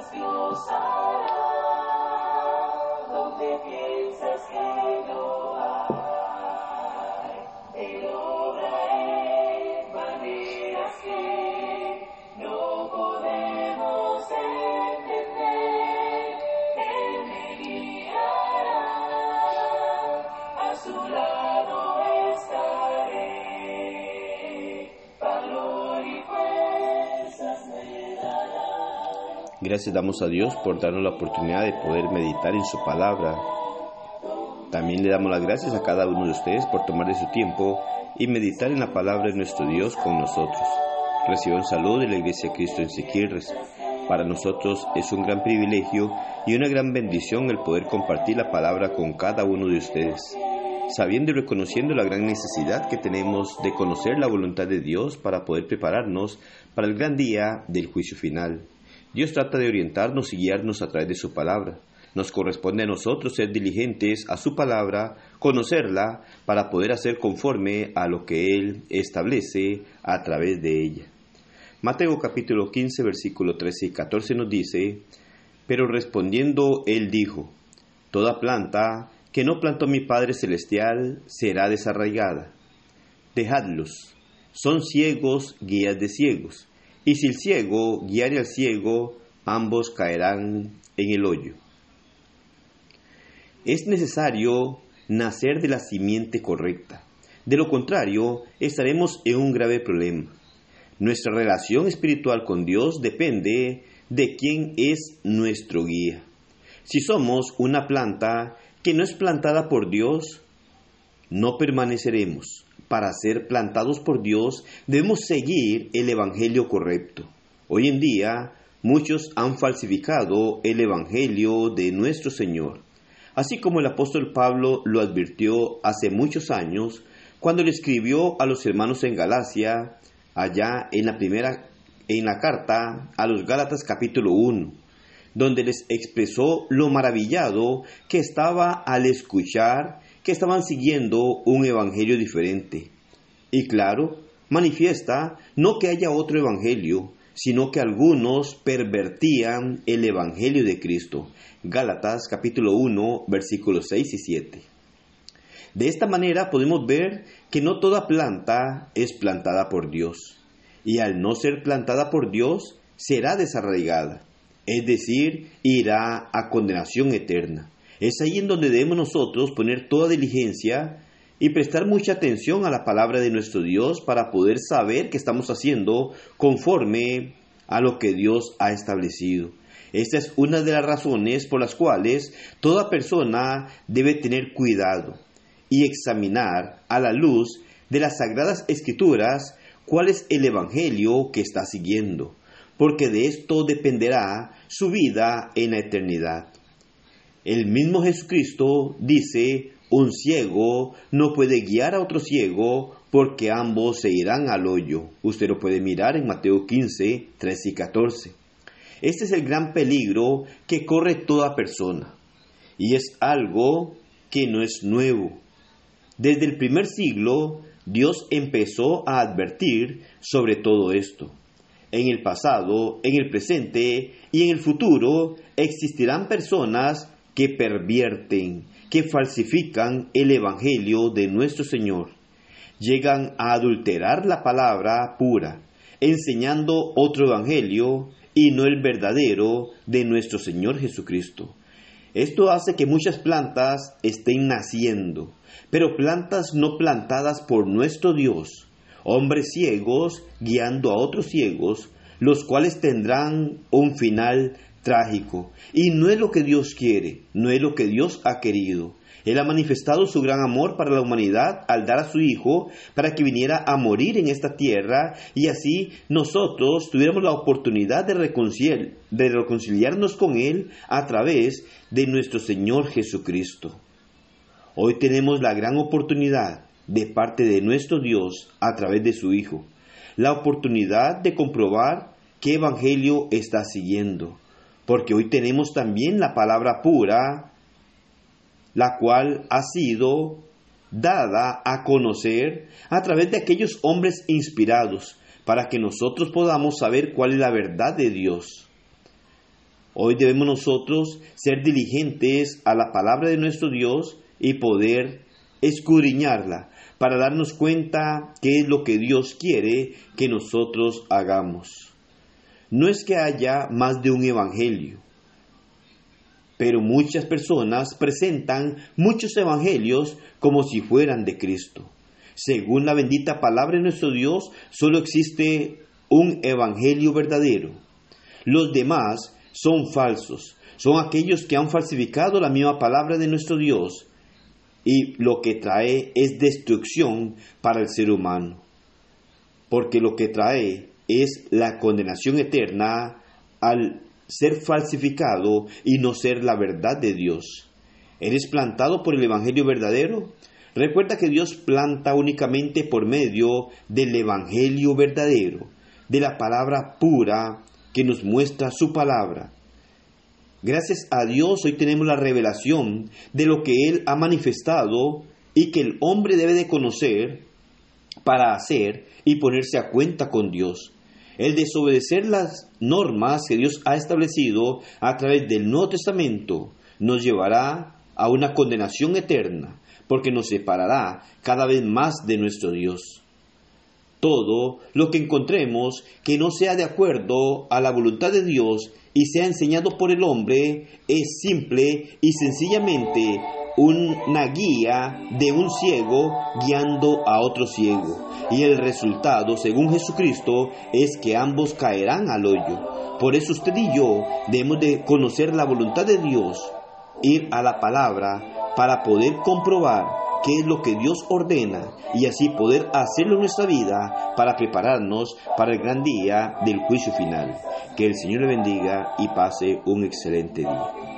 Dios, Dios, Dios, Gracias damos a Dios por darnos la oportunidad de poder meditar en su palabra. También le damos las gracias a cada uno de ustedes por tomar de su tiempo y meditar en la palabra de nuestro Dios con nosotros. Reciban salud de la Iglesia Cristo en Siquirres. Para nosotros es un gran privilegio y una gran bendición el poder compartir la palabra con cada uno de ustedes, sabiendo y reconociendo la gran necesidad que tenemos de conocer la voluntad de Dios para poder prepararnos para el gran día del juicio final. Dios trata de orientarnos y guiarnos a través de su palabra. Nos corresponde a nosotros ser diligentes a su palabra, conocerla, para poder hacer conforme a lo que Él establece a través de ella. Mateo capítulo 15, versículo 13 y 14 nos dice, Pero respondiendo Él dijo, Toda planta que no plantó mi Padre Celestial será desarraigada. Dejadlos, son ciegos guías de ciegos, y si el ciego guiare al ciego, ambos caerán en el hoyo. Es necesario nacer de la simiente correcta. De lo contrario, estaremos en un grave problema. Nuestra relación espiritual con Dios depende de quién es nuestro guía. Si somos una planta que no es plantada por Dios, no permaneceremos. Para ser plantados por Dios debemos seguir el Evangelio correcto. Hoy en día muchos han falsificado el Evangelio de nuestro Señor, así como el apóstol Pablo lo advirtió hace muchos años cuando le escribió a los hermanos en Galacia, allá en la primera en la carta a los Gálatas capítulo 1, donde les expresó lo maravillado que estaba al escuchar estaban siguiendo un evangelio diferente. Y claro, manifiesta no que haya otro evangelio, sino que algunos pervertían el evangelio de Cristo. Gálatas capítulo 1 versículos 6 y 7. De esta manera podemos ver que no toda planta es plantada por Dios, y al no ser plantada por Dios será desarraigada, es decir, irá a condenación eterna. Es ahí en donde debemos nosotros poner toda diligencia y prestar mucha atención a la palabra de nuestro Dios para poder saber que estamos haciendo conforme a lo que Dios ha establecido. Esta es una de las razones por las cuales toda persona debe tener cuidado y examinar a la luz de las sagradas escrituras cuál es el evangelio que está siguiendo, porque de esto dependerá su vida en la eternidad. El mismo Jesucristo dice, un ciego no puede guiar a otro ciego porque ambos se irán al hoyo. Usted lo puede mirar en Mateo 15, 13 y 14. Este es el gran peligro que corre toda persona y es algo que no es nuevo. Desde el primer siglo, Dios empezó a advertir sobre todo esto. En el pasado, en el presente y en el futuro existirán personas que pervierten, que falsifican el Evangelio de nuestro Señor. Llegan a adulterar la palabra pura, enseñando otro Evangelio y no el verdadero de nuestro Señor Jesucristo. Esto hace que muchas plantas estén naciendo, pero plantas no plantadas por nuestro Dios, hombres ciegos guiando a otros ciegos, los cuales tendrán un final trágico. Y no es lo que Dios quiere, no es lo que Dios ha querido. Él ha manifestado su gran amor para la humanidad al dar a su Hijo para que viniera a morir en esta tierra y así nosotros tuviéramos la oportunidad de, reconciliar, de reconciliarnos con Él a través de nuestro Señor Jesucristo. Hoy tenemos la gran oportunidad de parte de nuestro Dios a través de su Hijo, la oportunidad de comprobar qué evangelio está siguiendo, porque hoy tenemos también la palabra pura, la cual ha sido dada a conocer a través de aquellos hombres inspirados, para que nosotros podamos saber cuál es la verdad de Dios. Hoy debemos nosotros ser diligentes a la palabra de nuestro Dios y poder escudriñarla para darnos cuenta qué es lo que Dios quiere que nosotros hagamos. No es que haya más de un evangelio, pero muchas personas presentan muchos evangelios como si fueran de Cristo. Según la bendita palabra de nuestro Dios, solo existe un evangelio verdadero. Los demás son falsos, son aquellos que han falsificado la misma palabra de nuestro Dios y lo que trae es destrucción para el ser humano. Porque lo que trae es la condenación eterna al ser falsificado y no ser la verdad de Dios. ¿Eres plantado por el Evangelio verdadero? Recuerda que Dios planta únicamente por medio del Evangelio verdadero, de la palabra pura que nos muestra su palabra. Gracias a Dios hoy tenemos la revelación de lo que Él ha manifestado y que el hombre debe de conocer para hacer y ponerse a cuenta con Dios. El desobedecer las normas que Dios ha establecido a través del Nuevo Testamento nos llevará a una condenación eterna, porque nos separará cada vez más de nuestro Dios. Todo lo que encontremos que no sea de acuerdo a la voluntad de Dios y sea enseñado por el hombre es simple y sencillamente una guía de un ciego guiando a otro ciego. Y el resultado, según Jesucristo, es que ambos caerán al hoyo. Por eso usted y yo debemos de conocer la voluntad de Dios, ir a la palabra para poder comprobar qué es lo que Dios ordena y así poder hacerlo en nuestra vida para prepararnos para el gran día del juicio final. Que el Señor le bendiga y pase un excelente día.